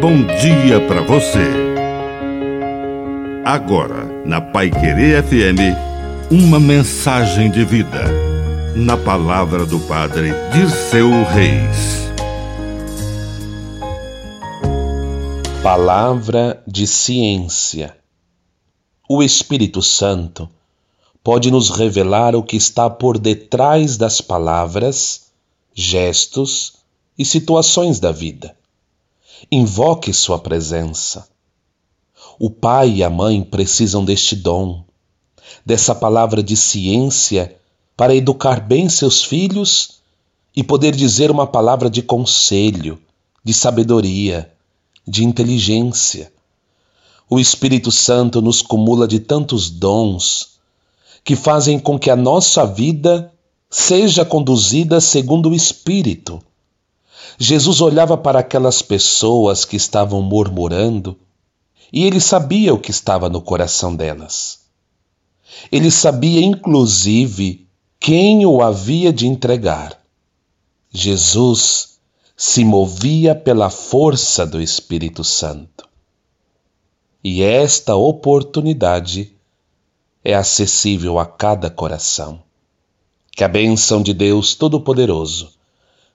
bom dia para você. Agora, na Pai Querer FM, uma mensagem de vida. Na palavra do Padre Dirceu Reis. Palavra de ciência. O Espírito Santo pode nos revelar o que está por detrás das palavras, gestos e situações da vida. Invoque sua presença. O pai e a mãe precisam deste dom, dessa palavra de ciência para educar bem seus filhos e poder dizer uma palavra de conselho, de sabedoria, de inteligência. O Espírito Santo nos cumula de tantos dons que fazem com que a nossa vida seja conduzida segundo o Espírito. Jesus olhava para aquelas pessoas que estavam murmurando e ele sabia o que estava no coração delas. Ele sabia, inclusive, quem o havia de entregar. Jesus se movia pela força do Espírito Santo. E esta oportunidade é acessível a cada coração. Que a bênção de Deus Todo-Poderoso